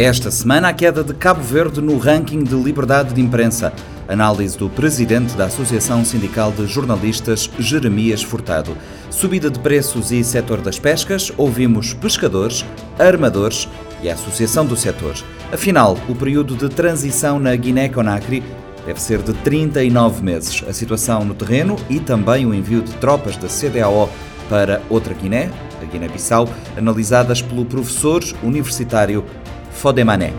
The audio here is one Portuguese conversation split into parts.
Esta semana, a queda de Cabo Verde no ranking de liberdade de imprensa. Análise do presidente da Associação Sindical de Jornalistas, Jeremias Furtado. Subida de preços e setor das pescas, ouvimos pescadores, armadores e a Associação do Setor. Afinal, o período de transição na Guiné-Conakry deve ser de 39 meses. A situação no terreno e também o envio de tropas da CDAO para outra Guiné, a Guiné-Bissau, analisadas pelo professor universitário Fodemané.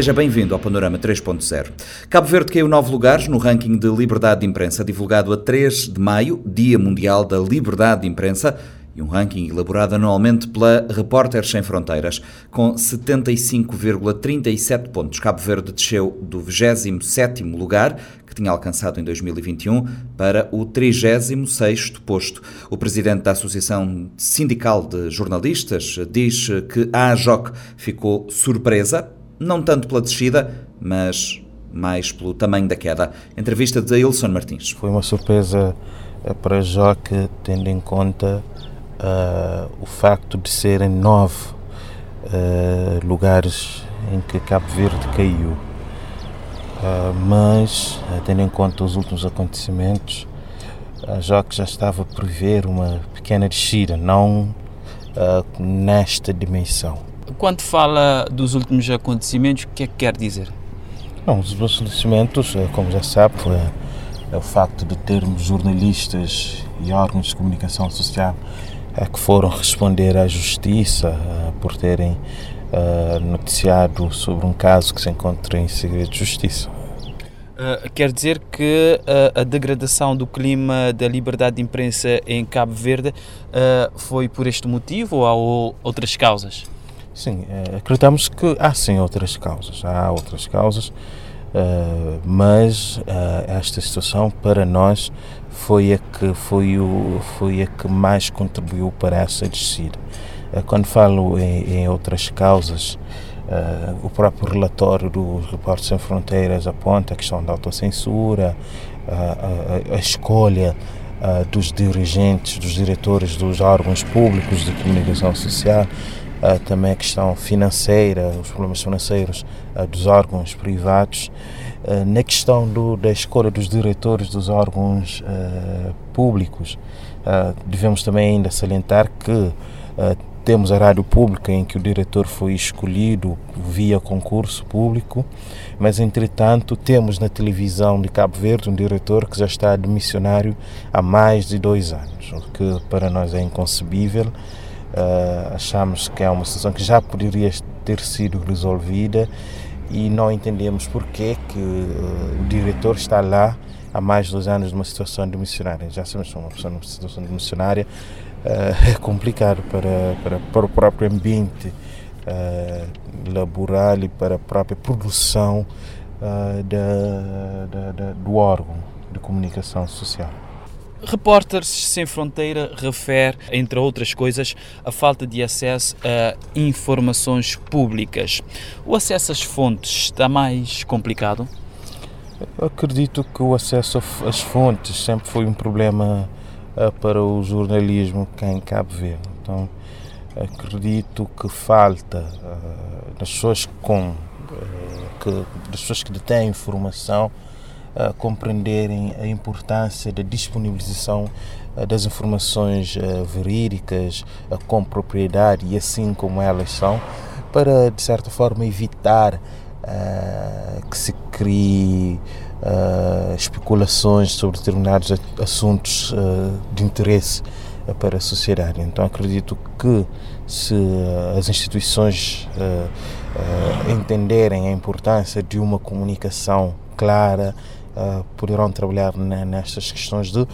Seja bem-vindo ao Panorama 3.0. Cabo Verde caiu nove lugares no ranking de liberdade de imprensa divulgado a 3 de maio, Dia Mundial da Liberdade de Imprensa, e um ranking elaborado anualmente pela Repórteres Sem Fronteiras. Com 75,37 pontos, Cabo Verde desceu do 27º lugar, que tinha alcançado em 2021, para o 36º posto. O presidente da Associação Sindical de Jornalistas diz que a AJOC ficou surpresa não tanto pela descida, mas mais pelo tamanho da queda. Entrevista de Ilson Martins. Foi uma surpresa eh, para Joque, tendo em conta uh, o facto de serem nove uh, lugares em que Cabo Verde caiu. Uh, mas, tendo em conta os últimos acontecimentos, a Joque já estava a prever uma pequena descida, não nesta dimensão. Quando fala dos últimos acontecimentos, o que é que quer dizer? Não, os acontecimentos, eh, como já sabe, é, é o facto de termos jornalistas e órgãos de comunicação social é, que foram responder à justiça é, por terem noticiado sobre um caso que se encontra em segredo de justiça. Uh, quer dizer que uh, a degradação do clima da liberdade de imprensa em Cabo Verde uh, foi por este motivo ou há outras causas? Sim, é, acreditamos que há sim outras causas, há outras causas, Uh, mas uh, esta situação para nós foi a que foi o foi a que mais contribuiu para essa descida. Quando falo em, em outras causas, o próprio relatório do Repórter Sem Fronteiras aponta a questão da autocensura, a, a, a escolha dos dirigentes, dos diretores dos órgãos públicos de comunicação social uh, também a questão financeira, os problemas financeiros uh, dos órgãos privados, uh, na questão do, da escolha dos diretores dos órgãos públicos. devemos também ainda salientar que temos a rádio pública em que o diretor foi escolhido via concurso público, mas entretanto temos na televisão de Cabo Verde um diretor que já está de há mais de dois anos, o que para nós é inconcebível. Uh, achamos que é uma situação que já poderia ter sido resolvida e não entendemos porque que uh, o diretor está lá há mais de dois anos numa situação de missionária. Já sabemos que uma pessoa numa situação de missionária uh, é complicado para, para, para o próprio ambiente laboral e para a própria produção da, da, da, do órgão de comunicação social. Repórteres Sem Fronteira refere, entre outras coisas, a falta de acesso a informações públicas. O acesso às fontes está mais complicado? Eu acredito que o acesso às fontes sempre foi um problema uh, para o jornalismo cá em Cabo Verde. Então, acredito que falta uh, das pessoas com uh, que, das pessoas que detêm informação uh, compreenderem a importância da disponibilização uh, das informações uh, verídicas com propriedade e assim como elas são, para de certa forma evitar que se crie especulações sobre determinados assuntos de interesse para a sociedade. Então acredito que se as instituições entenderem a importância de uma comunicação clara, uh, poderão trabalhar nestas questões de uh,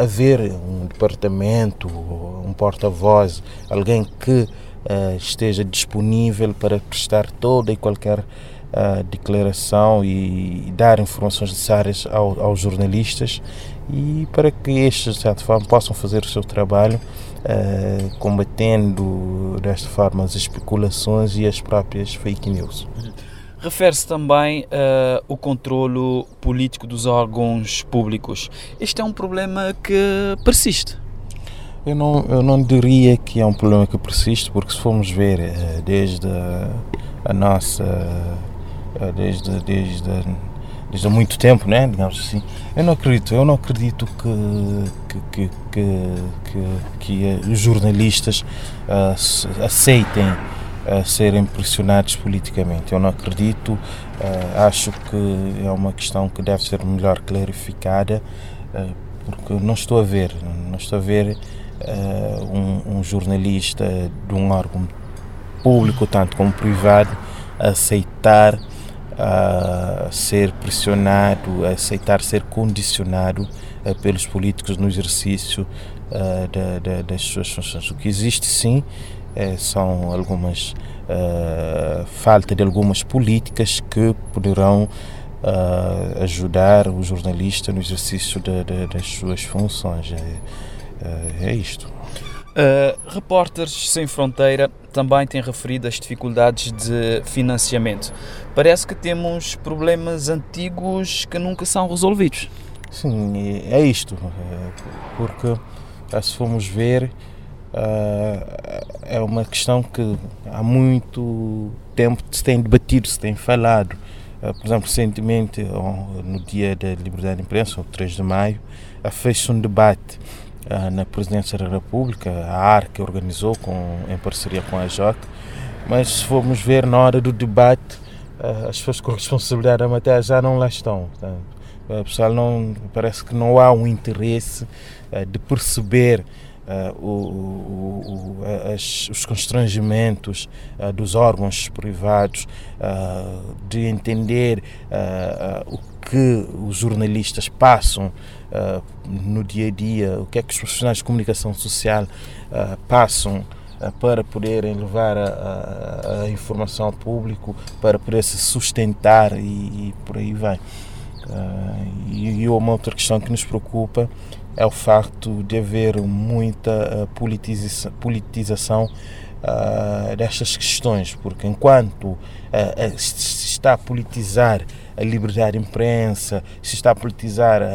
haver um departamento, um porta-voz, alguém que uh, esteja disponível para prestar toda e qualquer declaração e, dar informações necessárias ao, aos jornalistas e para que estes, de certa forma, possam fazer o seu trabalho combatendo desta forma as especulações e as próprias fake news. Refere-se também uh, o controlo político dos órgãos públicos. Este é um problema que persiste. Eu não, eu não diria que é um problema que persiste, porque se formos ver uh, desde a, nossa. Uh, desde, desde, desde há muito tempo, né, digamos assim, eu não acredito, eu não acredito que, que, que, que, que, que os jornalistas aceitem a serem pressionados politicamente. Eu não acredito, uh, acho que é uma questão que deve ser melhor clarificada, uh, porque não estou a ver, não estou a ver uh, um, um, jornalista de um órgão público, tanto como privado, aceitar ser pressionado, aceitar ser condicionado pelos políticos no exercício das suas funções. O que existe sim é, são algumas uh, falta de algumas políticas que poderão uh, ajudar o jornalista no exercício de, de, das suas funções. É, é isto. Uh, Repórteres Sem Fronteira também tem referido as dificuldades de financiamento. Parece que temos problemas antigos que nunca são resolvidos. Sim, é isto, porque se formos ver, Uh, é uma questão que há muito tempo se tem debatido, se tem falado. Uh, por exemplo, recentemente, no dia da liberdade de imprensa, o 3 de maio, fez-se um debate uh, na Presidência da República, a ARC organizou com, em parceria com a JOC, mas se formos ver na hora do debate, as pessoas com responsabilidade da matéria já não lá estão. Portanto, o pessoal não, parece que não há um interesse de perceber Uh, o, o, o, as, os constrangimentos uh, dos órgãos privados, uh, de entender o que os jornalistas passam no dia a dia, o que é que os profissionais de comunicação social passam para poderem levar a, a, a, informação ao público, para poder se sustentar e, e por aí vai. e, e uma outra questão que nos preocupa é o facto de haver muita eh, politiza politização uh, destas questões, porque enquanto uh, se está a politizar a liberdade de imprensa, se está a politizar a,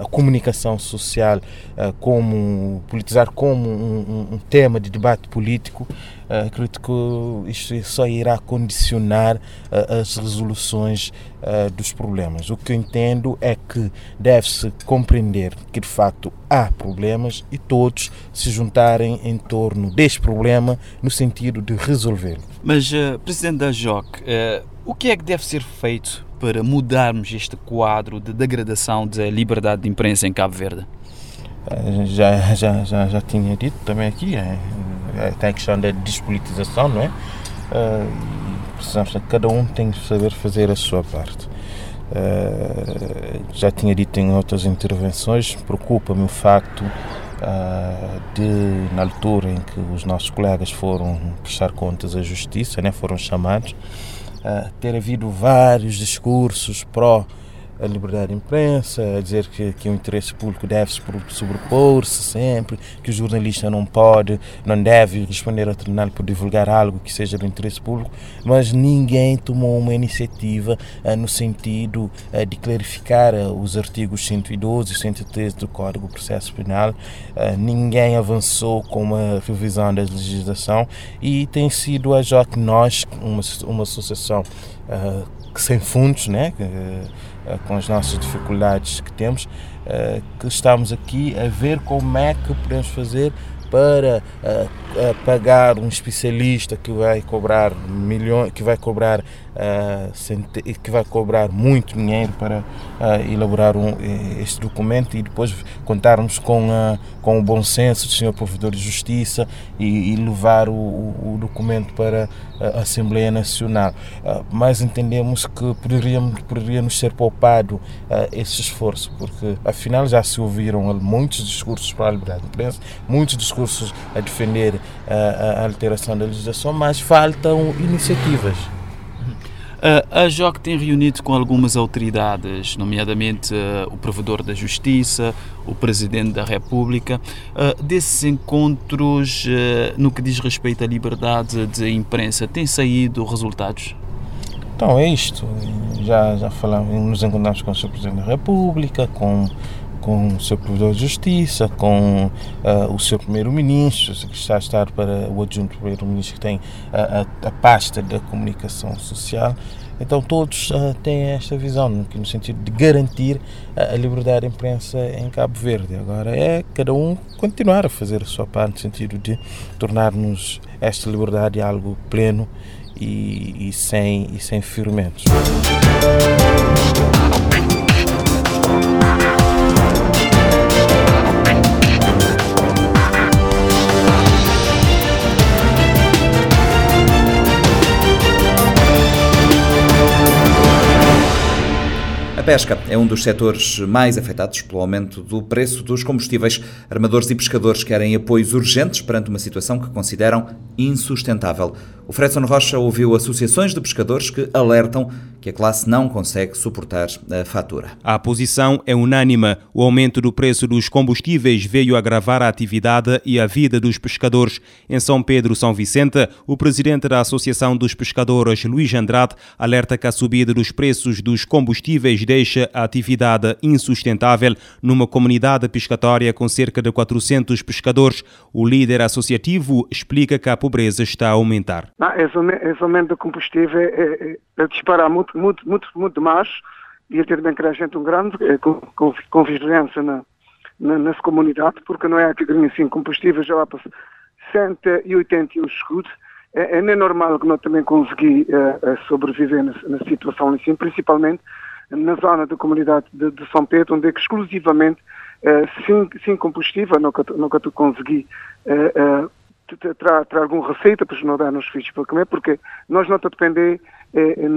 a, a comunicação social, uh, como politizar como um, um, tema de debate político, uh, acredito que isto só irá condicionar uh, as resoluções dos problemas. O que eu entendo é que deve-se compreender que de facto há problemas e todos se juntarem em torno deste problema no sentido de resolvê-lo. Mas, Presidente da JOC, o que é que deve ser feito para mudarmos este quadro de degradação da liberdade de imprensa em Cabo Verde? Eh, já, já, já, já tinha dito também aqui, é, é, tem a questão da despolitização, não é? Uh, precisamos, cada um tem que saber fazer a sua parte. Uh, já tinha dito em outras intervenções, preocupa-me o facto uh, de, na altura em que os nossos colegas foram prestar contas à justiça, né, foram chamados, ter havido vários discursos pró a liberdade de imprensa, a dizer que, que o interesse público deve sobrepor-se sempre, que o jornalista não pode, não deve responder ao tribunal por divulgar algo que seja do interesse público, mas ninguém tomou uma iniciativa uh, no sentido uh, de clarificar uh, os artigos 112 e 113 do Código de Processo Penal, ninguém avançou com uma revisão da legislação e tem sido a JOC Nós, uma, uma associação sem fundos, né? Eh, com as nossas dificuldades que temos, eh, que estamos aqui a ver como é que podemos fazer para uh, pagar um especialista que vai cobrar milhões, que vai cobrar uh, que vai cobrar muito dinheiro para uh, elaborar um, este documento e depois contarmos com, uh, com o bom senso do Sr. Provedor de Justiça e, e levar o, o, documento para a Assembleia Nacional. mas entendemos que poderíamos, poderíamos ser poupado esse esforço, porque afinal já se ouviram muitos discursos para a liberdade de imprensa, muitos discursos a defender a alteração da legislação, mas faltam iniciativas. Uh, a JOC tem reunido com algumas autoridades, nomeadamente uh, o Provedor da Justiça, o Presidente da República. Uh, desses encontros, no que diz respeito à liberdade de imprensa, têm saído resultados? Então, é isto. Já, já falamos, nos encontramos com o Sr. Presidente da República, com com o seu Provedor de Justiça, com uh, o seu Primeiro-Ministro, que está a estar para o adjunto Primeiro-Ministro que tem a, a, a, pasta da comunicação social. Então todos uh, têm esta visão, no sentido de garantir a, a liberdade de imprensa em Cabo Verde. Agora é cada um continuar a fazer a sua parte, no sentido de tornarmos esta liberdade algo pleno e, e sem, e sem ferimentos. Pesca é um dos setores mais afetados pelo aumento do preço dos combustíveis. Armadores e pescadores querem apoios urgentes perante uma situação que consideram insustentável. O Fredson Rocha ouviu associações de pescadores que alertam que a classe não consegue suportar a fatura. A posição é unânime. O aumento do preço dos combustíveis veio agravar a atividade e a vida dos pescadores. Em São Pedro, São Vicente, o presidente da Associação dos Pescadores, Luís Andrade, alerta que a subida dos preços dos combustíveis deixa a atividade insustentável numa comunidade pescatória com cerca de 400 pescadores. O líder associativo explica que a pobreza está a aumentar. Não, esse aumento do combustível é, é, é disparar muito, muito, muito, muito demais e ter bem crescente um grande, é, com, com, com, vigilância na, na, nessa comunidade, porque não é que assim combustível já vai para 181 escudos. É, é nem normal que nós também consegui é, sobreviver na, situação assim, principalmente na zona da comunidade de, de São Pedro, onde é que exclusivamente é, sem, sem combustível nunca, nunca consegui terá, alguma receita para não dar nos filhos para comer, porque nós não depender é, é,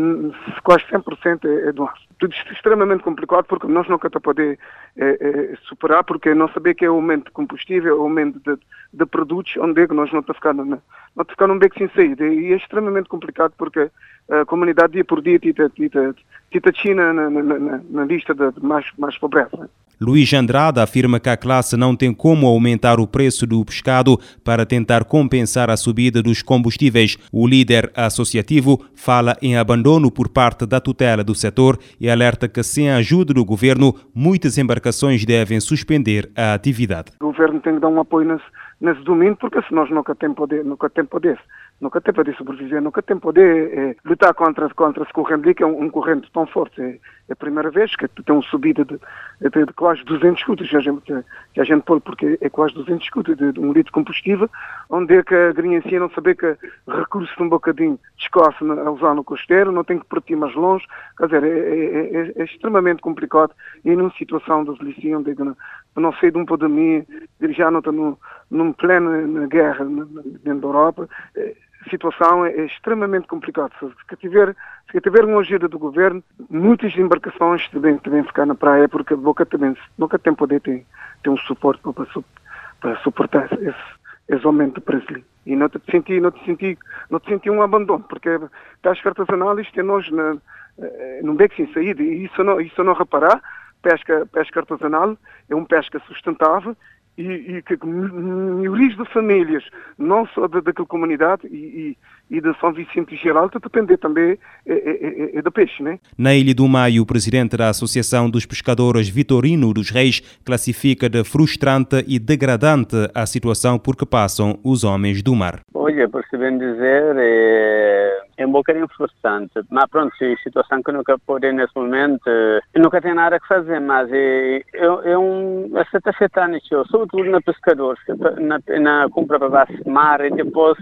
quase 100% é, é do ar. Tudo é extremamente complicado porque nós nunca estamos a poder é, é, superar porque não saber que é o aumento de combustível, o aumento de, de produtos, onde é que nós não a ficar, não, não num beco sem saída. E é extremamente complicado porque a comunidade dia por dia tita, tita, tita China na, na, na, na lista de mais, mais pobreza. Luís Andrade afirma que a classe não tem como aumentar o preço do pescado para tentar compensar a subida dos combustíveis. O líder associativo fala em abandono por parte da tutela do setor e alerta que, sem a ajuda do governo, muitas embarcações devem suspender a atividade. O governo tem que dar um apoio nesse, nesse domínio, porque senão nunca tem poder. Nunca tem poder nunca tem poder sobreviver, nunca tem poder é, lutar contra, contra esse corrente que é um, um corrente tão forte. É, é, a primeira vez que tem uma subida de, de, de quase 200 escudos que a gente, que a gente pôr, porque é quase 200 escudos de, de, um litro de combustível, onde é que a grinhancia não saber que recurso um bocadinho descoce a usar no costeiro, não tem que partir mais longe, quer dizer, é, é, é, é extremamente complicado e numa situação de delícia onde não, não sei de uma pandemia, já não está no, num pleno guerra dentro da Europa, é, a situação é, é extremamente complicada. Se tiver, se tiver uma ajuda do governo, muitas embarcações também, também ficar na praia, porque a boca também nunca tem poder ter, ter um suporte para, para suportar esse, esse aumento do preço. E não te senti, não te senti, não te senti um abandono, porque pesca artesanal isto é nós na, eh, num beco sem saída, e isso não, isso não reparar, pesca, pesca artesanal é um pesca sustentável e, e que milhares de famílias, não só da, daquela comunidade e, e da São Vicente geral, está a depender também é, é, é, é, do peixe. Né? Na Ilha do Maio, o presidente da Associação dos Pescadores, Vitorino dos Reis, classifica de frustrante e degradante a situação por que passam os homens do mar. Olha, por se bem dizer, é, é um bocadinho frustrante. Mas pronto, a situação que nunca pode nesse momento, nunca tem nada que fazer, mas é, é, é um... Está afetando, sobretudo na pescadores, na, na compra para mar e depois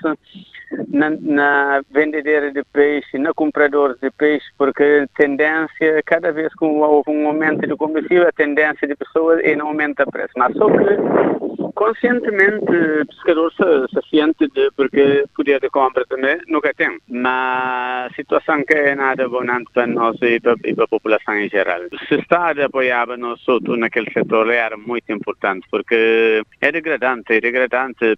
na, na vendedeira de peixe, na compradores de peixe, porque a tendência, cada vez que houve um aumento de combustível, a tendência de pessoas é não aumenta o preço. Mas só que conscientemente o pescador se, se de, porque poder de compra também nunca tem. Mas a situação que é nada bonante para nós e para, e para a população em geral. Se está a apoiar nós outros naquele setor era muito importante, porque é degradante, é degradante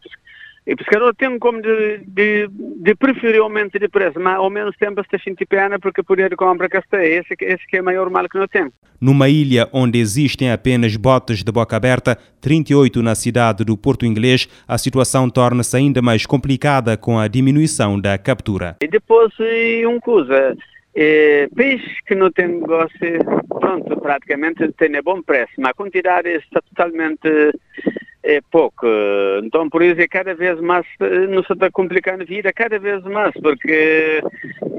e o pescador tem como de, de, de preferir aumento de preço, mas ao menos tempo está sentindo pena porque poder de compra que está. Esse, esse que é o maior mal que nós temos. Numa ilha onde existem apenas botas de boca aberta, 38 na cidade do Porto Inglês, a situação torna-se ainda mais complicada com a diminuição da captura. E depois, uma coisa, é, peixe que não tem negócio, pronto, praticamente tem bom preço, mas a quantidade está totalmente é pouco. Então, por isso, é cada vez mais, nos está complicando a vida, cada vez mais, porque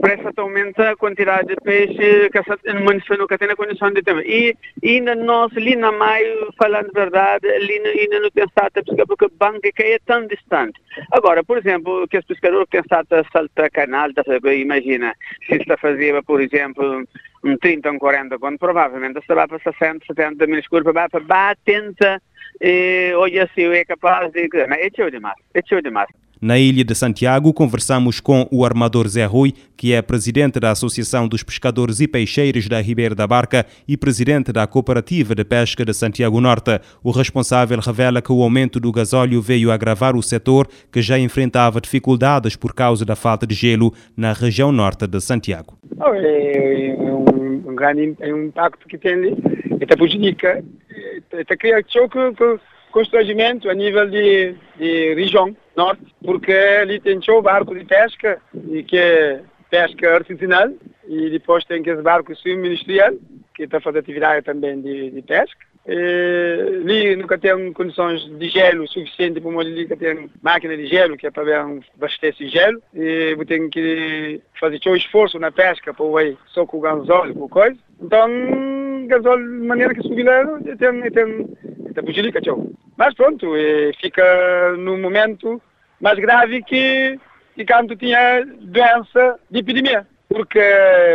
presta aumenta a quantidade de peixe que o município nunca tem a condição de ter. E ainda nós, ali na maio, falando a verdade, ali ainda não tem estado a pescar, porque o banco é tão distante. Agora, por exemplo, que os pescadores têm estado a saltar canal, tá, imagina, se está fazendo, por exemplo, um 30 ou um 40, quando provavelmente estava para 60, 70 mil escuros, para tenta e hoje assim é capaz de. É demais, é demais. Na Ilha de Santiago, conversamos com o armador Zé Rui, que é presidente da Associação dos Pescadores e Peixeiros da Ribeira da Barca e presidente da Cooperativa de Pesca de Santiago Norte. O responsável revela que o aumento do gasóleo veio agravar o setor, que já enfrentava dificuldades por causa da falta de gelo na região norte de Santiago. É um, um grande impacto que tem e prejudica, está criando choque constrangimento a nível de, de região norte, porque ali tem o barco de pesca, e que é pesca artesanal, e depois tem aqueles barcos subministerial, que está fazendo atividade também de, de pesca. E, ali nunca tem condições de gelo suficiente para ali que tem máquina de gelo que é para abastecer gelo e eu tenho que fazer o esforço na pesca para ir só com o gasóleo com coisa então gasóleo de maneira que subir lá tem tem da Bujilica, tchau. Mas pronto, fica no momento mais grave que, que quando tinha doença de epidemia. Porque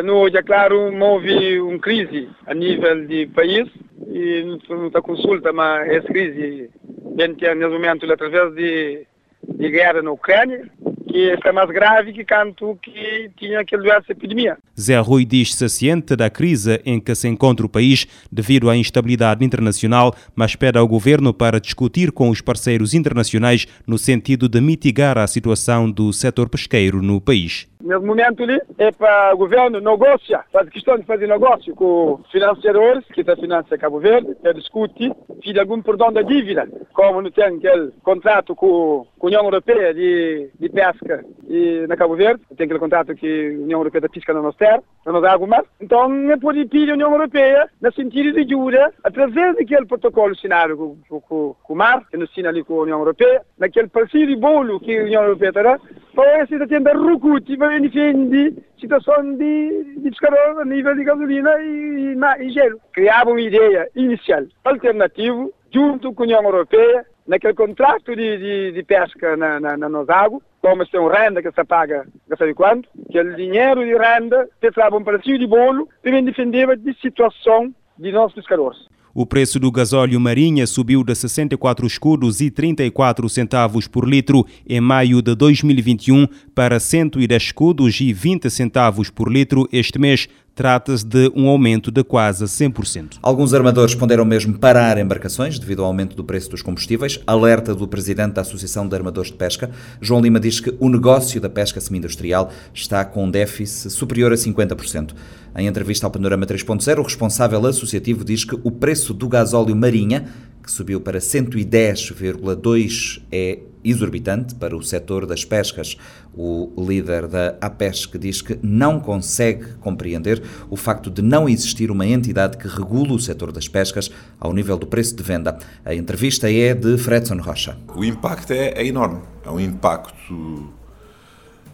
no hoje, é claro, houve uma crise a nível de país e não está consulta, mas essa crise vem nesse momento através de, de guerra na Ucrânia que está mais grave que quanto que tinha aquele essa epidemia. Zé Rui diz-se ciente da crise em que se encontra o país devido à instabilidade internacional, mas pede ao governo para discutir com os parceiros internacionais no sentido de mitigar a situação do setor pesqueiro no país. Nesse momento ali, é para o governo negociar, faz questão de fazer negócio com financiadores, que está financia Cabo Verde, para discutir se de algum perdão da dívida, como não tem aquele contrato com, com a União Europeia de, de pesca e, na Cabo Verde, tem aquele contrato que a União Europeia da pesca na nossa terra, na nossa água mar. Então, é por pedir a União Europeia, no sentido de ajuda, através daquele protocolo assinado com, com, com, o mar, que nos assina ali com a União Europeia, naquele parceiro de bolo que a União Europeia terá, para esse tenda Rucuti, para defender situação de, de pescador a nível de gasolina e, e, e gelo. Criava uma ideia inicial alternativa, junto com a União Europeia, naquele contrato de, de, de pesca na, na, na nossa água, como se tem um renda que se paga, não sei quanto, aquele dinheiro de renda, que um pedacinho de bolo, também defendia de situação de nossos pescadores. O preço do gasóleo marinha subiu de 64 escudos e 34 centavos por litro em maio de 2021 para 110 escudos e 20 centavos por litro este mês, Trata-se de um aumento de quase 100%. Alguns armadores ponderam mesmo parar embarcações devido ao aumento do preço dos combustíveis. Alerta do presidente da Associação de Armadores de Pesca. João Lima diz que o negócio da pesca semi-industrial está com um déficit superior a 50%. Em entrevista ao Panorama 3.0, o responsável associativo diz que o preço do gasóleo marinha, que subiu para 110,2 é exorbitante para o setor das pescas. O líder da APESC diz que não consegue compreender o facto de não existir uma entidade que regule o setor das pescas ao nível do preço de venda. A entrevista é de Fredson Rocha. O impacto é, é enorme. É um impacto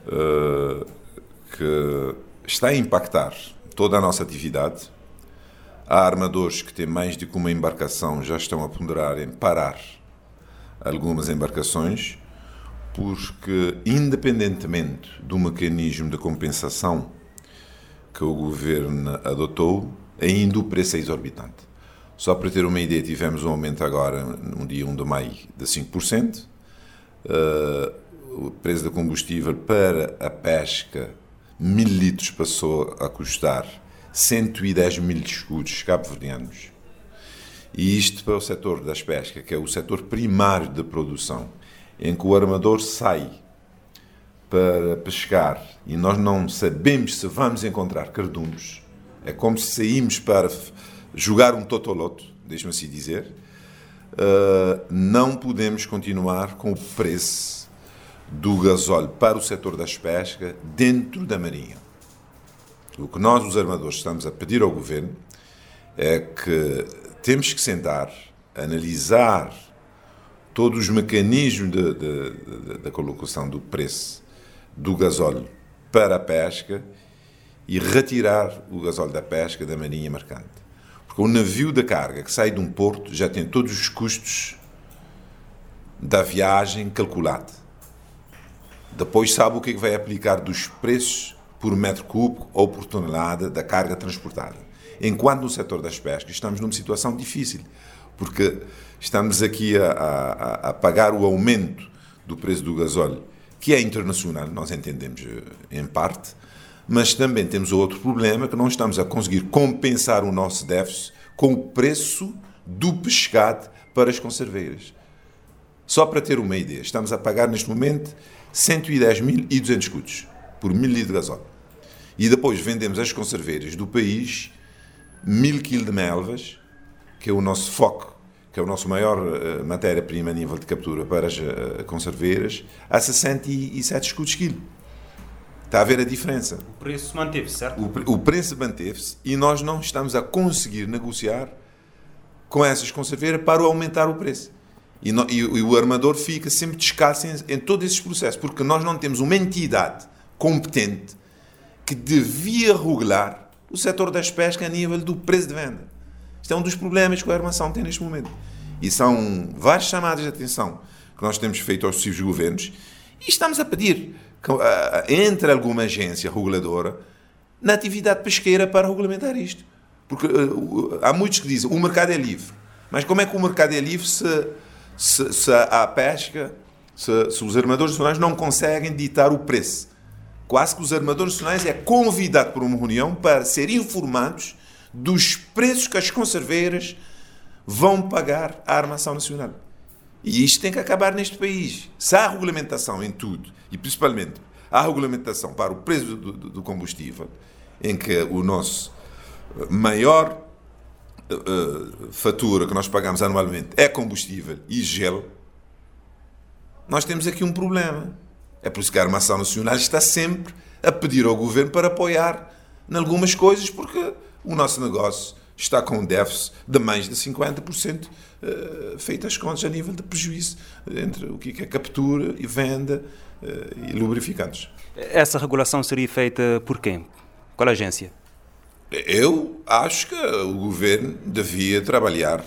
uh, que está a impactar toda a nossa atividade. Há armadores que têm mais de uma embarcação já estão a ponderar em parar algumas embarcações, porque, independentemente do mecanismo de compensação que o governo adotou, ainda o preço é exorbitante. Só para ter uma ideia, tivemos um aumento agora, no dia 1 de maio, de 5%. Uh, eh, o preço do combustível para a pesca, mil litros, passou a custar 110 mil escudos cabo-verdianos. E isto para o setor das pescas, que é o setor primário da produção, em que o armador sai para pescar e nós não sabemos se vamos encontrar cardumes. É como se saímos para jogar um totoloto, deixe-me assim dizer. Uh, não podemos continuar com o preço do gasóleo para o setor das pescas dentro da marinha. O que nós, os armadores, estamos a pedir ao governo é que temos que sentar, analisar todos os mecanismos da colocação do preço do gasóleo para a pesca e retirar o gasóleo da pesca da marinha mercante. Porque o navio da carga que sai de um porto já tem todos os custos da viagem calculado. Depois sabe o que, é que vai aplicar dos preços por metro cúbico ou por tonelada da carga transportada. Enquanto no setor das pescas estamos numa situação difícil, porque estamos aqui a, a, a pagar o aumento do preço do gasóleo, que é internacional, nós entendemos eh, em parte, mas também temos outro problema que não estamos a conseguir compensar o nosso déficit com o preço do pescado para as conserveiras. Só para ter uma ideia, estamos a pagar neste momento 110.200 escudos por mil litros de gasóleo. E depois vendemos as conserveiras do país mil quilos de melvas, que é o nosso foco, que é o nosso maior uh, matéria-prima a nível de captura para as uh, conserveiras, a 67 escudos quilo. Está a ver a diferença. O preço manteve-se, certo? O, o preço manteve-se e nós não estamos a conseguir negociar com essas conserveiras para aumentar o preço. E, no, e, e o armador fica sempre descalço em, em todos esses processos, porque nós não temos uma entidade competente que devia regular o setor das pescas a nível do preço de venda. Isto é um dos problemas que a armação tem neste momento. E são várias chamadas de atenção que nós temos feito aos sucessivos governos e estamos a pedir que uh, entre alguma agência reguladora na atividade pesqueira para regulamentar isto. Porque uh, há muitos que dizem o mercado é livre. Mas como é que o mercado é livre se, se, se a pesca, se, se os armadores nacionais não conseguem ditar o preço? Quase que os armadores nacionais é convidado por uma reunião para ser informados dos preços que as conserveiras vão pagar à armação nacional. E isto tem que acabar neste país. Se há regulamentação em tudo, e principalmente há regulamentação para o preço do, do, combustível, em que o nosso maior uh, fatura que nós pagamos anualmente é combustível e gelo, nós temos aqui um problema. É por isso que a Armação Nacional está sempre a pedir ao governo para apoiar em algumas coisas, porque o nosso negócio está com um déficit de mais de 50% eh, feito as contas a nível de prejuízo entre o que é captura e venda eh, e lubrificantes. Essa regulação seria feita por quem? Qual agência? Eu acho que o governo devia trabalhar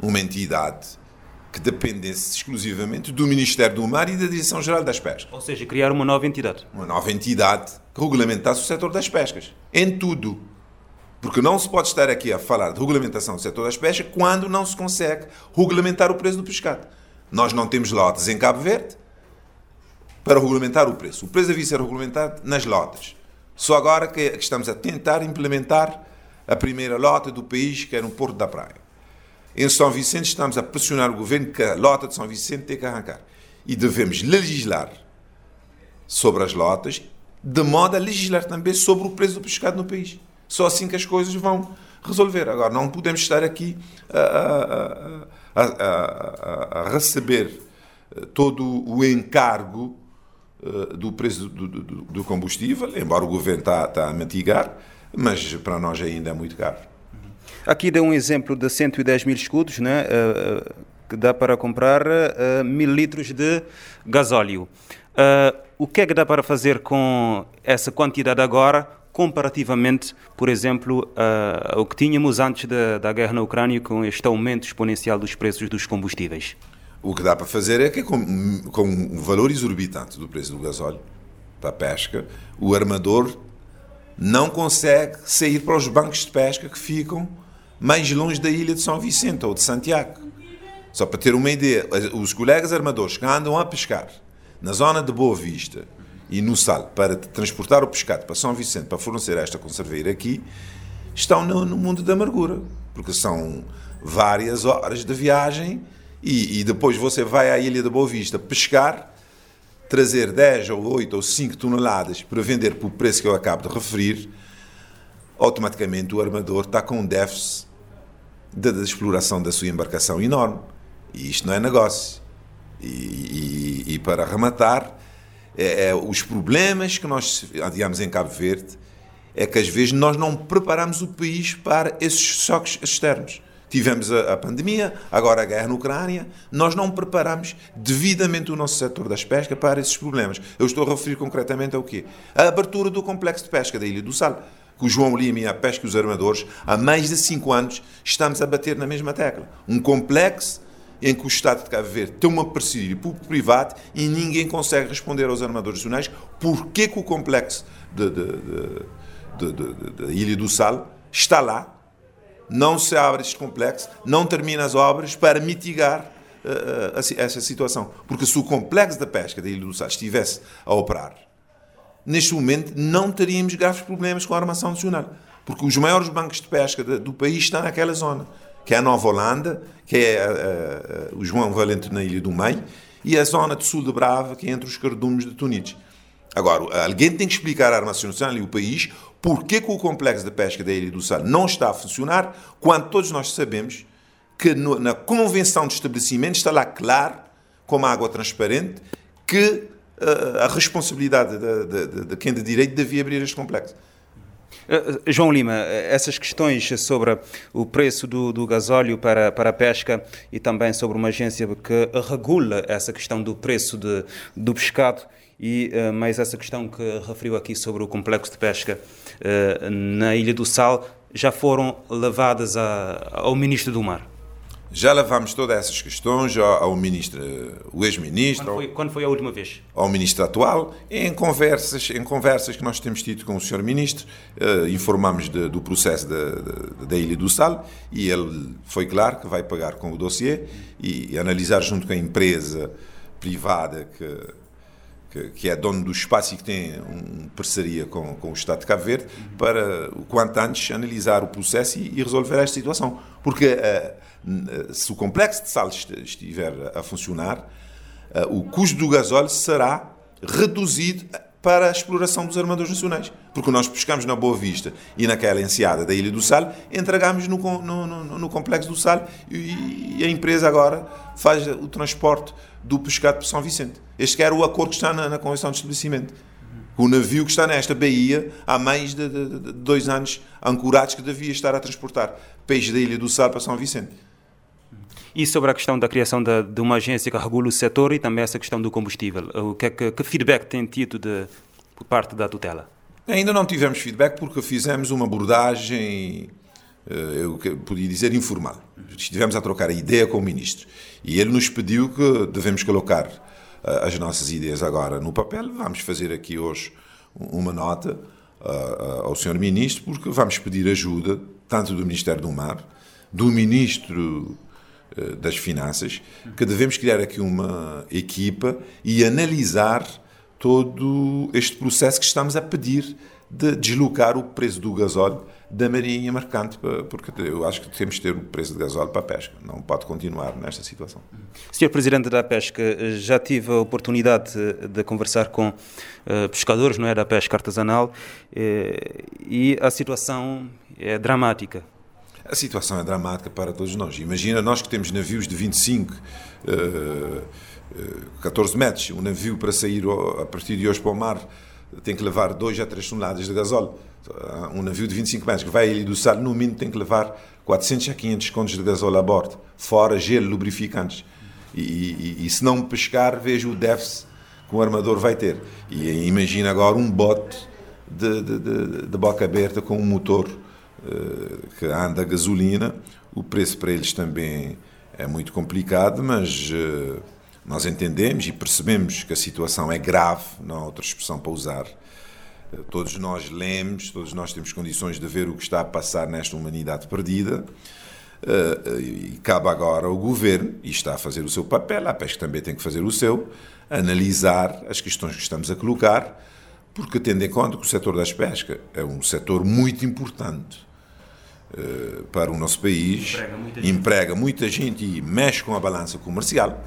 uma entidade que dependesse exclusivamente do Ministério do Mar e da Direção-Geral das Pescas. Ou seja, criar uma nova entidade. Uma nova entidade que regulamentasse o setor das pescas. Em tudo. Porque não se pode estar aqui a falar de regulamentação do setor das pescas quando não se consegue regulamentar o preço do pescado. Nós não temos lotes em Cabo Verde para regulamentar o preço. O preço devia ser regulamentado nas lotes. Só agora que estamos a tentar implementar a primeira lota do país, que é no Porto da Praia. Em São Vicente estamos a pressionar o governo que a lota de São Vicente tem que arrancar. E devemos legislar sobre as lotas, de modo a legislar também sobre o preço do pescado no país. Só assim que as coisas vão resolver. Agora, não podemos estar aqui a, a, a, a receber eh, todo o encargo eh, do preço do, do, do combustível, embora o governo está, está a mitigar, mas para nós ainda é muito caro. Aqui deu um exemplo de 110 mil escudos, né, uh, que dá para comprar uh, mil litros de gasóleo. O que é que dá para fazer com essa quantidade agora, comparativamente, por exemplo, uh, ao que tínhamos antes da, da guerra na Ucrânia, com este aumento exponencial dos preços dos combustíveis? O que dá para fazer é que, com, com um valor exorbitante do preço do gasóleo para a pesca, o armador não consegue sair para os bancos de pesca que ficam mais longe da ilha de São Vicente ou de Santiago. Só para ter uma ideia, os colegas armadores que andam a pescar na zona de Boa Vista e no Sal para transportar o pescado para São Vicente para fornecer esta conserveira aqui, estão no, no mundo da amargura, porque são várias horas de viagem e, e, depois você vai à Ilha de Boa Vista pescar, trazer 10 ou 8 ou 5 toneladas para vender por preço que eu acabo de referir, automaticamente o armador está com um déficit de, de exploração da sua embarcação enorme. E isto não é negócio. E, e, e para rematar, é, é, os problemas que nós digamos em Cabo Verde é que às vezes nós não preparamos o país para esses choques externos. Tivemos a, a, pandemia, agora a guerra na Ucrânia. Nós não preparamos devidamente o nosso setor das pescas para esses problemas. Eu estou a referir concretamente ao quê? A abertura do complexo de pesca da Ilha do Sal. O João Lima e a Pesca e os Armadores, há mais de cinco anos, estamos a bater na mesma tecla. Um complexo em que o Estado de Cabo Verde tem uma parceria público-privado e ninguém consegue responder aos armadores nacionais porquê que o complexo da Ilha do Sal está lá não se abre este complexo, não termina as obras para mitigar uh, essa situação. Porque se o complexo da pesca da Ilha do Sal estivesse a operar, neste momento não teríamos graves problemas com a armação nacional. Porque os maiores bancos de pesca do país estão naquela zona, que é a Nova Holanda, que é uh, uh, o João Valente na Ilha do Meio, e a zona de sul de Brava, que é entre os cardumes de Tunides. Agora, alguém tem que explicar à Armação Nacional e o país Porquê que o complexo de pesca da Ilha do Sal não está a funcionar, quando todos nós sabemos que no, na convenção de estabelecimento está lá claro, como água transparente, que a responsabilidade de, de, de, quem de direito devia abrir este complexo. Uh, João Lima, essas questões sobre o preço do, do gasóleo para, para a pesca e também sobre uma agência que regula essa questão do preço de, do pescado e mais essa questão que referiu aqui sobre o complexo de pesca na Ilha do Sal já foram levadas a, ao Ministro do Mar? Já levamos todas essas questões ao ministro, o ex-ministro. Quando, quando, foi a última vez? Ao ministro atual, em conversas, em conversas que nós temos tido com o senhor ministro, uh, informamos de, do processo da Ilha do Sal e ele foi claro que vai pagar com o dossiê e, e analisar junto com a empresa privada que que, que, é dono do espaço e que tem uma parceria com, com o Estado de Cabo Verde, para o quanto antes analisar o processo e, e resolver esta situação. Porque uh, se o complexo de sal estiver a funcionar, uh, o custo do gasóleo será reduzido para a exploração dos armadores nacionais. Porque nós pescamos na Boa Vista e naquela enseada da Ilha do Sal, entregamos no, no, no, no Complexo do Sal e, e, a empresa agora faz o transporte do pescado para São Vicente. Este era o acordo que está na, na Convenção de Estabelecimento. O navio que está nesta baía há mais de, de, de dois anos ancorados que devia estar a transportar peixe da Ilha do Sal para São Vicente. E sobre a questão da criação de, de, uma agência que regula o setor e também essa questão do combustível, o que, que, que feedback tem tido de, por parte da tutela? Ainda não tivemos feedback porque fizemos uma abordagem, eh, eu podia dizer, informal. Estivemos a trocar a ideia com o ministro e ele nos pediu que devemos colocar eh, as nossas ideias agora no papel. Vamos fazer aqui hoje uma nota uh, ao senhor ministro porque vamos pedir ajuda tanto do Ministério do Mar, do ministro eh, das finanças, que devemos criar aqui uma equipa e analisar todo este processo que estamos a pedir de deslocar o preço do gasóleo da marinha mercante, porque eu acho que temos de ter o preço de gasóleo para a pesca, não pode continuar nesta situação. Senhor Presidente da Pesca, já tive a oportunidade de conversar com uh, pescadores, não é, da pesca artesanal, uh, e a situação é dramática. A situação é dramática para todos nós. Imagina nós que temos navios de 25, uh, 14 metros. Um navio para sair a partir de hoje para o mar tem que levar 2 a 3 toneladas de gasóleo. Um navio de 25 metros que vai Ilha do Sal, no mínimo, tem que levar 400 a 500 contos de gasóleo a bordo, fora gelo, lubrificantes. E, e, e, se não pescar, vejo o déficit que o armador vai ter. E imagina agora um bote de, de, de, de boca aberta com um motor que anda a gasolina, o preço para eles também é muito complicado, mas uh, nós entendemos e percebemos que a situação é grave, não há outra expressão para usar. Uh, todos nós lemos, todos nós temos condições de ver o que está a passar nesta humanidade perdida. E cabe agora ao governo, e está a fazer o seu papel, a pesca também tem que fazer o seu, analisar as questões que estamos a colocar, porque tendo em conta que o setor das pescas é um setor muito importante uh, para o nosso país, emprega muita, emprega muita, gente e mexe com a balança comercial.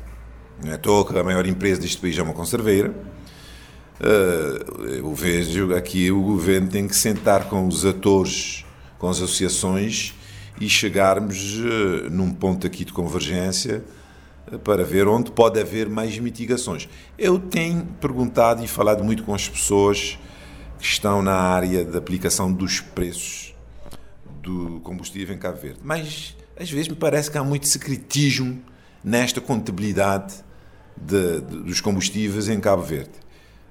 Não é que a maior empresa deste país é uma conserveira. Uh, eu vejo aqui o governo tem que sentar com os atores, com as associações e chegarmos uh, num ponto aqui de convergência para ver onde pode haver mais mitigações. Eu tenho perguntado e falado muito com as pessoas que estão na área da aplicação dos preços do combustível em Cabo Verde, mas às vezes me parece que há muito secretismo nesta contabilidade de, de, dos combustíveis em Cabo Verde.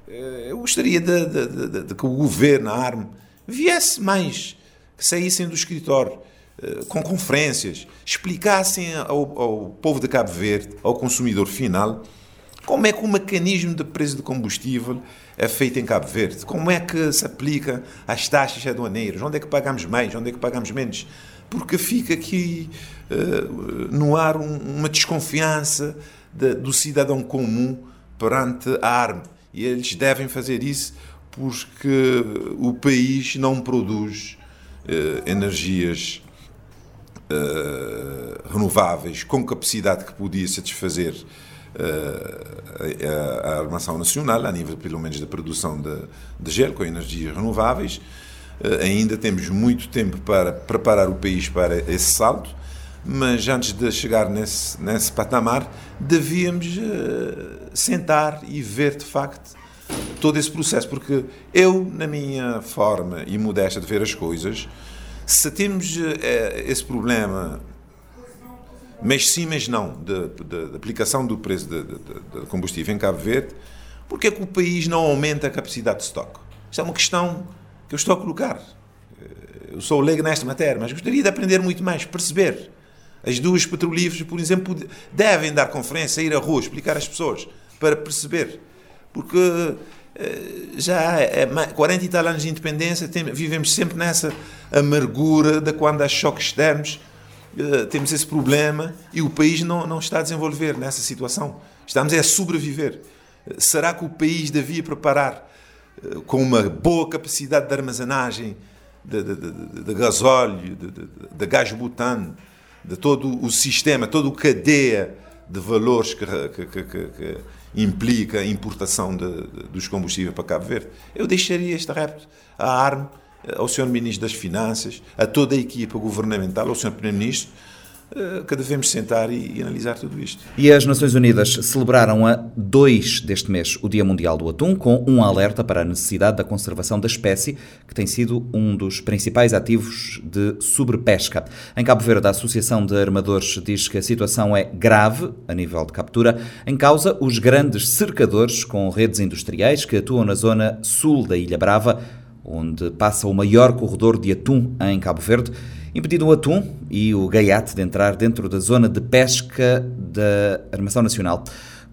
Eh, eu gostaria de, de que o governo, a ARM, viesse mais, que saíssem do escritório eh, com conferências, explicassem ao, ao, povo de Cabo Verde, ao consumidor final, como é que o mecanismo de preço de combustível é feito em Cabo Verde, como é que se aplica às taxas aduaneiras, onde é que pagamos mais, onde é que pagamos menos, porque fica aqui uh, no ar um, uma desconfiança de, do cidadão comum perante a arma. E eles devem fazer isso porque o país não produz uh, energias uh, renováveis com capacidade que podia satisfazer a, a, armação nacional, a nível pelo menos da produção de, de gelo com energias renováveis. Uh, ainda temos muito tempo para preparar o país para esse salto, mas antes de chegar nesse, nesse patamar, devíamos sentar e ver de facto todo esse processo, porque eu, na minha forma e modesta de ver as coisas, se temos eh, esse problema, mas sim, mas não, de aplicação do preço de, combustível em Cabo Verde, porque é que o país não aumenta a capacidade de estoque? Isto é uma questão que eu estou a colocar. Eh, eu sou leigo nesta matéria, mas gostaria de aprender muito mais, perceber. As duas petrolíferas, por exemplo, devem dar conferência, ir à rua, explicar às pessoas, para perceber. Porque eh, já é 40 e tal anos de independência, vivemos sempre nessa amargura de quando há choques externos, temos esse problema e o país não, não está a desenvolver nessa situação. Estamos é a sobreviver. Uh, será que o país devia preparar uh, com uma boa capacidade de armazenagem de, de, de, de gasóleo, de, gás butano, de todo o sistema, toda a cadeia de valores que, que, que, que implica a importação dos combustíveis para Cabo Verde. Eu deixaria este repto à ARM, ao Sr. Ministro das Finanças, a toda a equipa governamental, ao Sr. Primeiro-Ministro, eh, que devemos sentar e, e, analisar tudo isto. E as Nações Unidas celebraram a 2 deste mês o Dia Mundial do Atum, com um alerta para a necessidade da conservação da espécie, que tem sido um dos principais ativos de sobrepesca. Em Cabo Verde, a Associação de Armadores diz que a situação é grave a nível de captura, em causa os grandes cercadores com redes industriais que atuam na zona sul da Ilha Brava, onde passa o maior corredor de atum em Cabo Verde impedido o atum e o gaiate de entrar dentro da zona de pesca da Armação Nacional.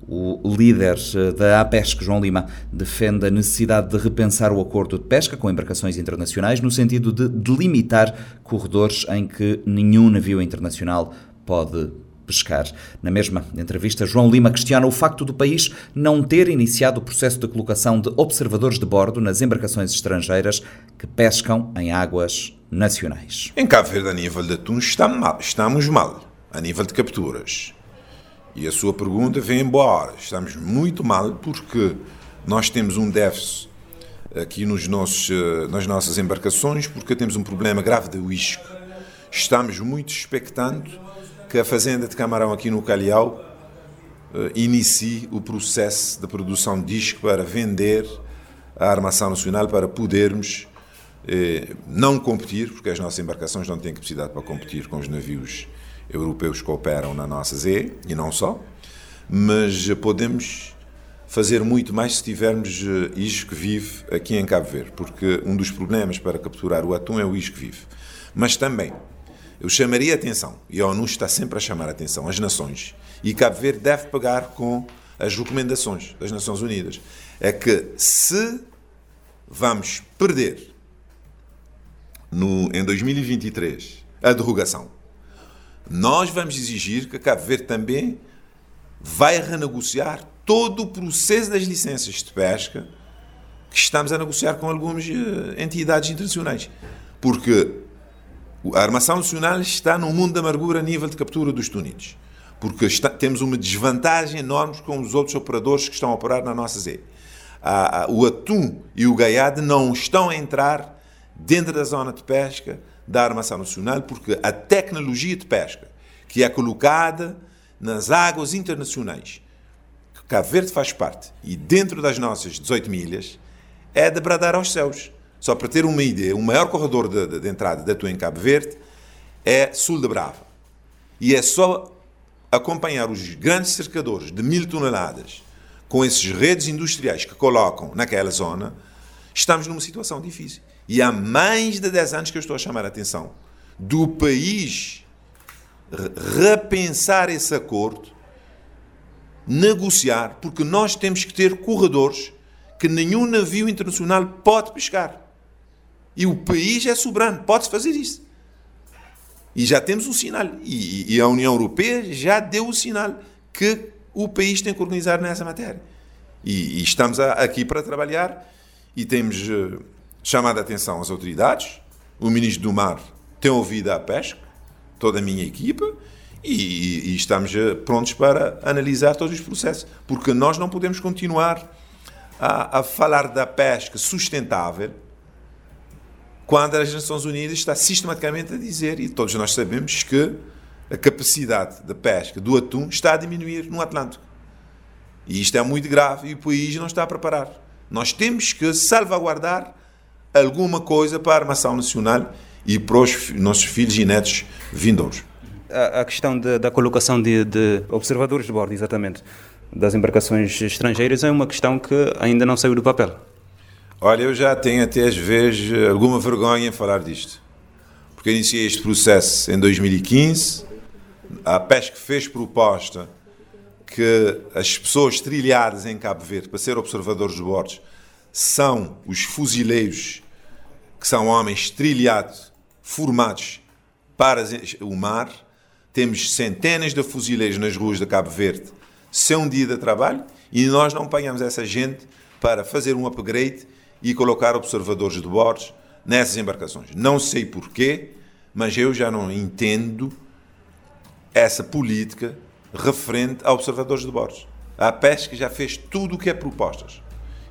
O líder eh, da APESC, João Lima, defende a necessidade de repensar o acordo de pesca com embarcações internacionais no sentido de delimitar corredores em que nenhum navio internacional pode pescar. Na mesma entrevista, João Lima questiona o facto do país não ter iniciado o processo de colocação de observadores de bordo nas embarcações estrangeiras que pescam em águas nacionais. Em Cabo Verde, a nível de atum, estamos mal, estamos mal, a nível de capturas. E a sua pergunta vem em boa hora. Estamos muito mal porque nós temos um déficit aqui nos nossos, eh, nas nossas embarcações porque temos um problema grave de uísque. Estamos muito expectando que a Fazenda de Camarão aqui no Calhau eh, inicie o processo de produção de disco para vender a armação nacional para podermos eh, não competir, porque as nossas embarcações não têm capacidade para competir com os navios europeus que operam na nossa ZE, e não só, mas podemos fazer muito mais se tivermos eh, isco vive aqui em Cabo Verde, porque um dos problemas para capturar o atum é o isco vive. Mas também eu chamaria a atenção, e a ONU está sempre a chamar a atenção, as nações, e Cabo Verde deve pegar com as recomendações das Nações Unidas, é que se vamos perder no, em 2023 a derrogação, nós vamos exigir que Cabo Verde também vai renegociar todo o processo das licenças de pesca que estamos a negociar com algumas eh, entidades internacionais. Porque a Armação Nacional está no mundo da amargura a nível de captura dos túnidos. Porque está, temos uma desvantagem enorme com os outros operadores que estão a operar na nossa zé. o atum e o gaiade não estão a entrar dentro da zona de pesca da Armação Nacional porque a tecnologia de pesca que é colocada nas águas internacionais, que Cabo Verde faz parte, e dentro das nossas 18 milhas, é de bradar aos céus. Só para ter uma ideia, o maior corredor de, de, entrada da tua em Cabo Verde é Sul de Brava. E é só acompanhar os grandes cercadores de mil toneladas com esses redes industriais que colocam naquela zona, estamos numa situação difícil. E há mais de 10 anos que eu estou a chamar a atenção do país repensar esse acordo, negociar, porque nós temos que ter corredores que nenhum navio internacional pode pescar. E o país é soberano, pode fazer isso. E já temos o sinal. E, e, a União Europeia já deu o sinal que o país tem que organizar nessa matéria. E, e estamos a, aqui para trabalhar e temos uh, chamado a atenção às autoridades. O Ministro do Mar tem ouvido a pesca, toda a minha equipa, e, e estamos uh, prontos para analisar todos os processos. Porque nós não podemos continuar a, a falar da pesca sustentável quando as Nações Unidas está sistematicamente a dizer, e todos nós sabemos, que a capacidade da pesca do atum está a diminuir no Atlântico. E isto é muito grave e o país não está a preparar. Nós temos que salvaguardar alguma coisa para a armação nacional e para os nossos filhos e netos vindouros. A, a questão de, da colocação de, de observadores de bordo, exatamente, das embarcações estrangeiras é uma questão que ainda não saiu do papel. Olha, eu já tenho até às vezes alguma vergonha em falar disto. Porque iniciei este processo em 2015, a PESC fez proposta que as pessoas trilhadas em Cabo Verde para ser observadores de bordos são os fuzileiros, que são homens trilhados, formados para o mar. Temos centenas de fuzileiros nas ruas de Cabo Verde sem um dia de trabalho e nós não apanhamos essa gente para fazer um upgrade e colocar observadores de bordos nessas embarcações. Não sei porquê, mas eu já não entendo essa política referente a observadores de bordos. A pesca já fez tudo o que é propostas.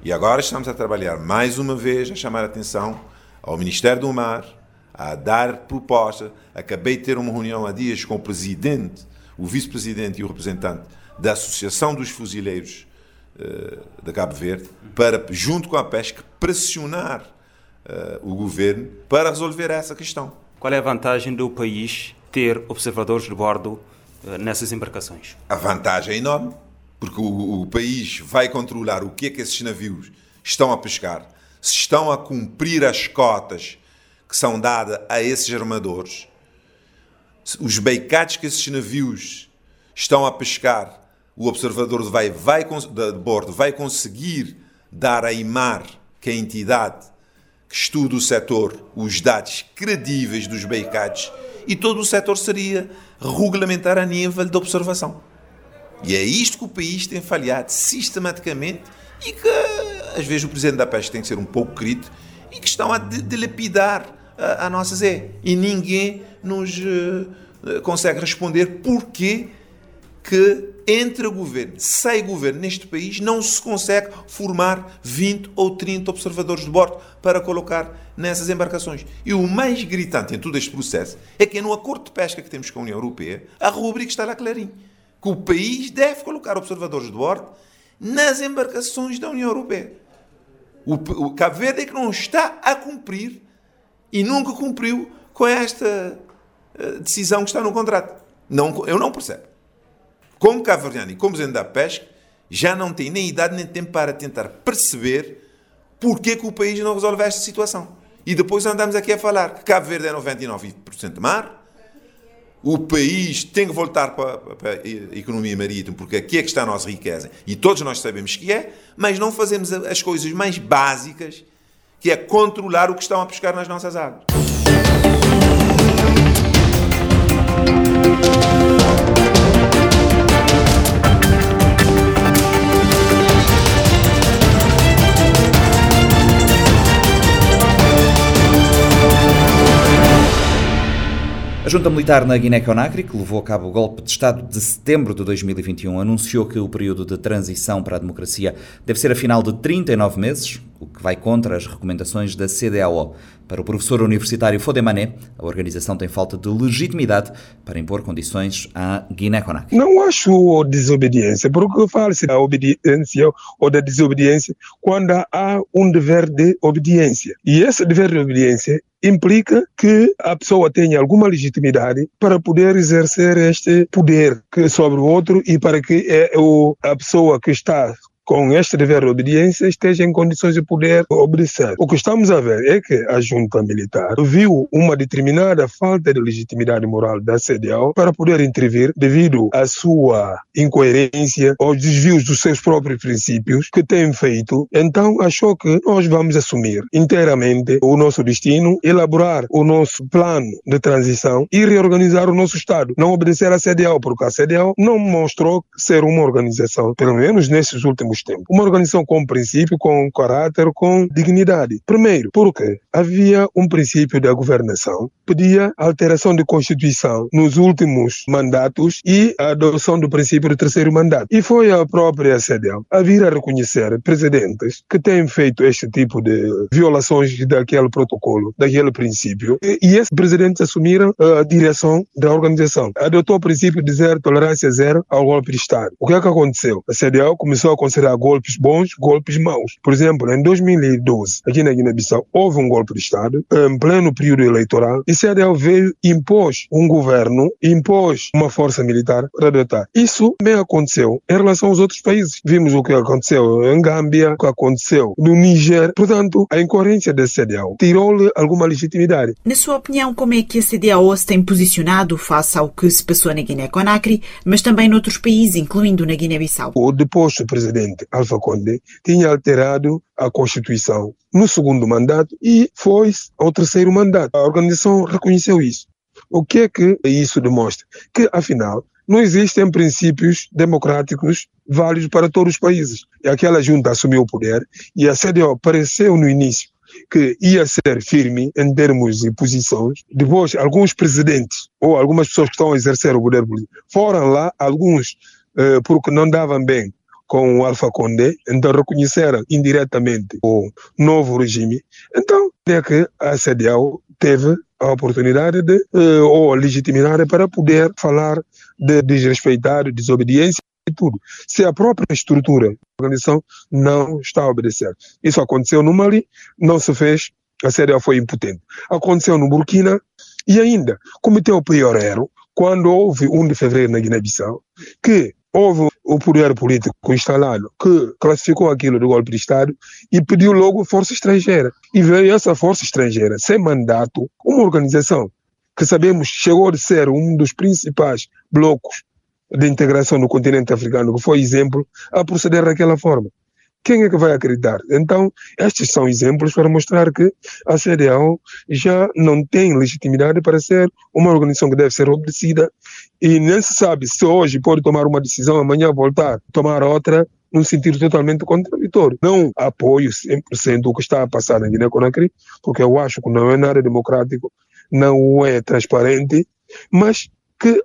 E agora estamos a trabalhar mais uma vez a chamar a atenção ao Ministério do Mar, a dar proposta. Acabei de ter uma reunião há dias com o presidente, o vice-presidente e o representante da Associação dos Fuzileiros uh, de Cabo Verde para, junto com a pesca, pressionar uh, o governo para resolver essa questão. Qual é a vantagem do país ter observadores de bordo uh, nessas embarcações? A vantagem é enorme, porque o, o país vai controlar o que é que esses navios estão a pescar, se estão a cumprir as cotas que são dadas a esses armadores, os beicados que esses navios estão a pescar o observador de, vai, vai, de bordo vai conseguir dar a IMAR, que é a entidade que estuda o setor, os dados credíveis dos beicados e todo o setor seria regulamentar a nível de observação. E é isto que o país tem falhado sistematicamente e que às vezes o presidente da pesca tem que ser um pouco crítico e que estão a dilapidar a, a nossa Zé. E ninguém nos uh, consegue responder porquê que entre governo, sem governo neste país, não se consegue formar 20 ou 30 observadores de bordo para colocar nessas embarcações. E o mais gritante em todo este processo é que no acordo de pesca que temos com a União Europeia, a rubrica está lá clarinho, que o país deve colocar observadores de bordo nas embarcações da União Europeia. O, o Cabo Verde é que não está a cumprir e nunca cumpriu com esta uh, decisão que está no contrato. Não, eu não percebo como Caverniano e como Zé da Pesca, já não tem nem idade nem tempo para tentar perceber porque que o país não resolve esta situação. E depois andamos aqui a falar que Cabo Verde é 99% de mar, o país tem que voltar para, para, a economia marítima, porque aqui é que está a nossa riqueza. E todos nós sabemos que é, mas não fazemos as coisas mais básicas, que é controlar o que estão a pescar nas nossas águas. Junta militar na Guiné-Conakry, que levou a cabo o golpe de Estado de setembro de 2021, anunciou que o período de transição para a democracia deve ser afinal de 39 meses, o que vai contra as recomendações da CDAO. Para o professor universitário Fodemané, a organização tem falta de legitimidade para impor condições à Guiné-Conakry. Não acho desobediência, porque fala-se da obediência ou da desobediência quando há um dever de obediência. E esse dever de obediência implica que a pessoa tenha alguma legitimidade para poder exercer este poder sobre o outro e para que é a pessoa que está com este dever de obediência, esteja em condições de poder obedecer. O que estamos a ver é que a junta militar viu uma determinada falta de legitimidade moral da CDAO para poder intervir devido à sua incoerência, aos desvios dos seus próprios princípios que tem feito. Então achou que nós vamos assumir inteiramente o nosso destino, elaborar o nosso plano de transição e reorganizar o nosso Estado. Não obedecer à CDAO, porque a CDAO não mostrou ser uma organização, pelo menos nesses últimos tempos. Uma organização com princípio, com caráter, com dignidade. Primeiro, porque havia um princípio da governação, pedia alteração de Constituição nos últimos mandatos e a adoção do princípio do terceiro mandato. E foi a própria CDL a vir a reconhecer presidentes que têm feito este tipo de violações daquele protocolo, daquele princípio. E, e esses presidentes assumiram a direção da organização. Adotou o princípio de zero tolerância zero ao golpe de Estado. O que é que aconteceu? A CDL começou a considerar há golpes bons, golpes maus. Por exemplo, em 2012, aqui na Guiné-Bissau, houve um golpe de Estado, em pleno período eleitoral, e CDL veio impôs um governo, impôs uma força militar para adotar. Isso também aconteceu em relação aos outros países. Vimos o que aconteceu em Gâmbia, o que aconteceu no Níger. Portanto, a incoerência da CDAO tirou-lhe alguma legitimidade. Na sua opinião, como é que a CDAO se tem posicionado face ao que se passou na Guiné-Conakry, mas também noutros países, incluindo na Guiné-Bissau? O deposto presidente presidente Alfa Conde tinha alterado a Constituição no segundo mandato e foi ao terceiro mandato. A organização reconheceu isso. O que é que isso demonstra? Que, afinal, não existem princípios democráticos válidos para todos os países. E aquela junta assumiu o poder e a CDO pareceu no início que ia ser firme em termos de posições. Depois, alguns presidentes ou algumas pessoas que estão a exercer o poder político foram lá, alguns eh, porque não davam bem com o Alfa Condé, então reconheceram indiretamente o novo regime. Então, é que a CDAO teve a oportunidade de, eh, ou a legitimidade para poder falar de desrespeitar, desobediência e tudo. Se a própria estrutura da organização não está a obedecer. Isso aconteceu no Mali, não se fez, a CDAO foi impotente. Aconteceu no Burkina e ainda cometeu o pior erro quando houve 1 de fevereiro na Guiné-Bissau, que houve o poder político instalado que classificou aquilo de golpe de Estado e pediu logo força estrangeira. E veio essa força estrangeira, sem mandato, uma organização que sabemos chegou a ser um dos principais blocos de integração no continente africano, que foi exemplo, a proceder daquela forma quem é que vai acreditar? Então, estes são exemplos para mostrar que a CDAO já não tem legitimidade para ser uma organização que deve ser obedecida e nem se sabe se hoje pode tomar uma decisão, amanhã voltar a tomar outra num sentido totalmente contraditório. Não apoio 100% o que está a passar na Guiné-Conakry, porque eu acho que não é nada democrático, não é transparente, mas que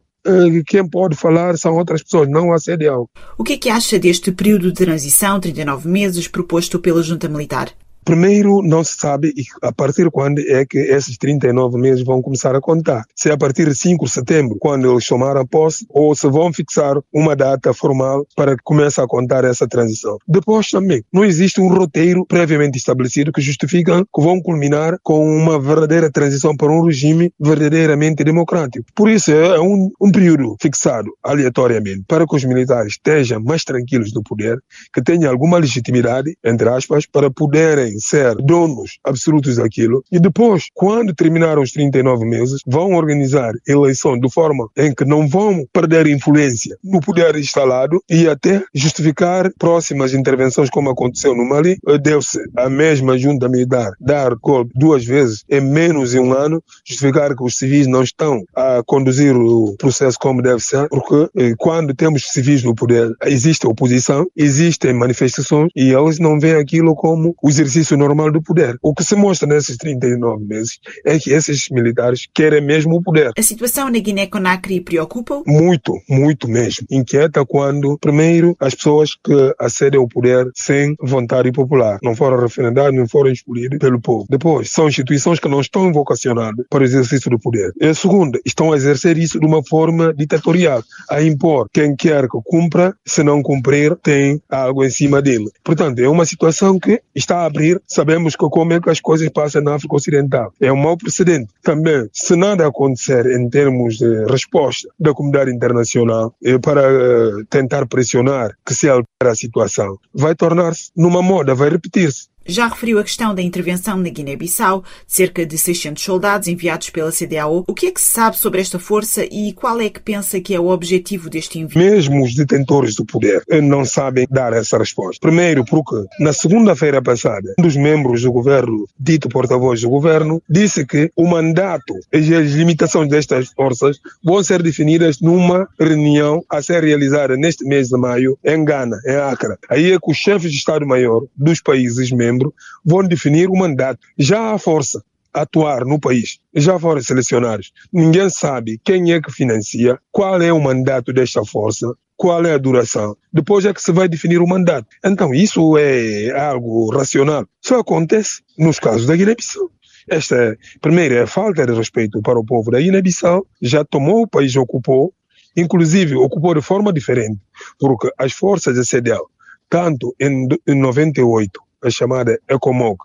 quem pode falar são outras pessoas, não a CDAO. O que é que acha deste período de transição, 39 meses, proposto pela junta militar? Primeiro, não se sabe a partir quando é que esses 39 meses vão começar a contar. Se é a partir de 5 de setembro, quando eles tomaram posse, ou se vão fixar uma data formal para que comece a contar essa transição. Depois também, não existe um roteiro previamente estabelecido que justifica que vão culminar com uma verdadeira transição para um regime verdadeiramente democrático. Por isso, é um, um período fixado aleatoriamente para que os militares estejam mais tranquilos no poder, que tenham alguma legitimidade, entre aspas, para poderem ser donos absolutos daquilo e depois, quando terminaram os 39 meses, vão organizar eleição de forma em que não vão perder influência no poder instalado e até justificar próximas intervenções como aconteceu no Mali. Deu-se a mesma junta militar dar golpe duas vezes em menos de um ano, justificar que os civis não estão a conduzir o processo como deve ser, porque eh, quando temos civis no poder, existe oposição, existem manifestações e eles não veem aquilo como o exercício normal do poder. O que se mostra nesses 39 meses é que esses militares querem mesmo o poder. A situação na Guiné-Conakry preocupa? Muito, muito mesmo. Inquieta quando, primeiro, as pessoas que acedem ao poder sem vontade popular, não foram referendados, não foram escolhidos pelo povo. Depois, são instituições que não estão vocacionadas para o exercício do poder. E segundo, estão a exercer isso de uma forma ditatorial, a impor quem quer que cumpra, se não cumprir, tem algo em cima dele. Portanto, é uma situação que está a abrir. Sabemos que como é que as coisas passam na África Ocidental. É um mau precedente. Também, se nada acontecer em termos de resposta da comunidade internacional eh, para eh, tentar pressionar que se altere a situação, vai tornar-se numa moda, vai repetir-se. Já referiu a questão da intervenção na Guiné-Bissau, cerca de 600 soldados enviados pela CDAO. O que é que se sabe sobre esta força e qual é que pensa que é o objetivo deste envio? Mesmo os detentores do poder não sabem dar essa resposta. Primeiro, porque na segunda-feira passada, um dos membros do governo, dito porta-voz do governo, disse que o mandato e as limitações destas forças vão ser definidas numa reunião a ser realizada neste mês de maio em Gana, em Accra. Aí é que os chefes de Estado-Maior dos países membros vão definir o mandato. Já há força a atuar no país, já foram selecionados. Ninguém sabe quem é que financia, qual é o mandato desta força, qual é a duração. Depois é que se vai definir o mandato. Então, isso é algo racional. Só acontece nos casos da Guiné-Bissau. Esta, primeiro, é a falta de respeito para o povo da Guiné-Bissau. Já tomou o país, ocupou, inclusive ocupou de forma diferente, porque as forças da CDL, tanto em, em 98 a chamada ECOMOG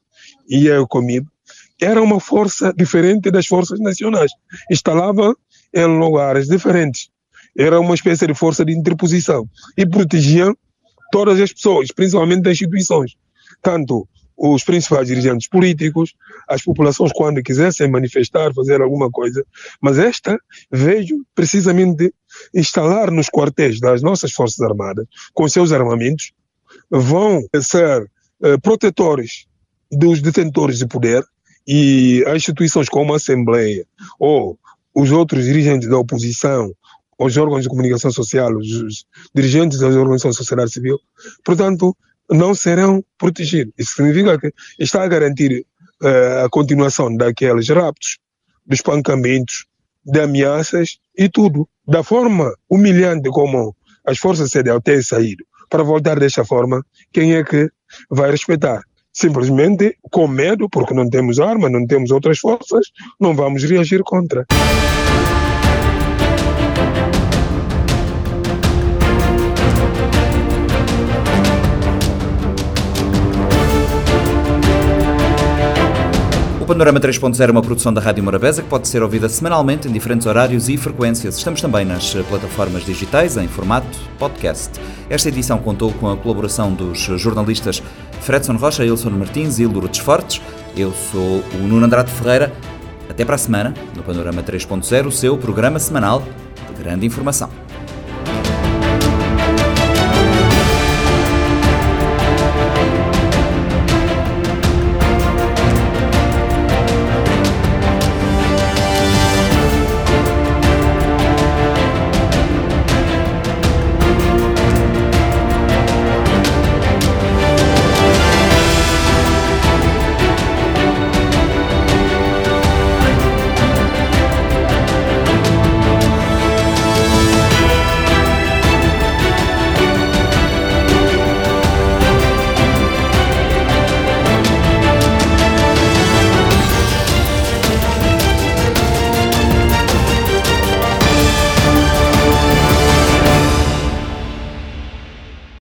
e a ECOMIB, era uma força diferente das forças nacionais. Instalava em lugares diferentes. Era uma espécie de força de interposição e protegiam todas as pessoas, principalmente das instituições. Tanto os principais dirigentes políticos, as populações quando quisessem manifestar, fazer alguma coisa. Mas esta veio precisamente instalar nos quartéis das nossas Forças Armadas, com seus armamentos, vão ser protetores dos detentores de poder e as instituições como a Assembleia ou os outros dirigentes da oposição, os órgãos de comunicação social, os dirigentes das organizações da sociedade civil, portanto, não serão protegidos. Isso significa que está a garantir uh, a continuação daqueles raptos, dos espancamentos, de ameaças e tudo. Da forma humilhante como as forças CDL têm saído, para voltar desta forma, quem é que vai respeitar. Simplesmente com medo, porque não temos arma, não temos outras forças, não vamos reagir contra. Panorama 3.0 é uma produção da Rádio Morabeza que pode ser ouvida semanalmente em diferentes horários e frequências. Estamos também nas plataformas digitais em formato podcast. Esta edição contou com a colaboração dos jornalistas Fredson Rocha, Ilson Martins e Lourdes Fortes. Eu sou o Nuno Andrade Ferreira. Até para a semana, no Panorama 3.0, o seu programa semanal de grande informação.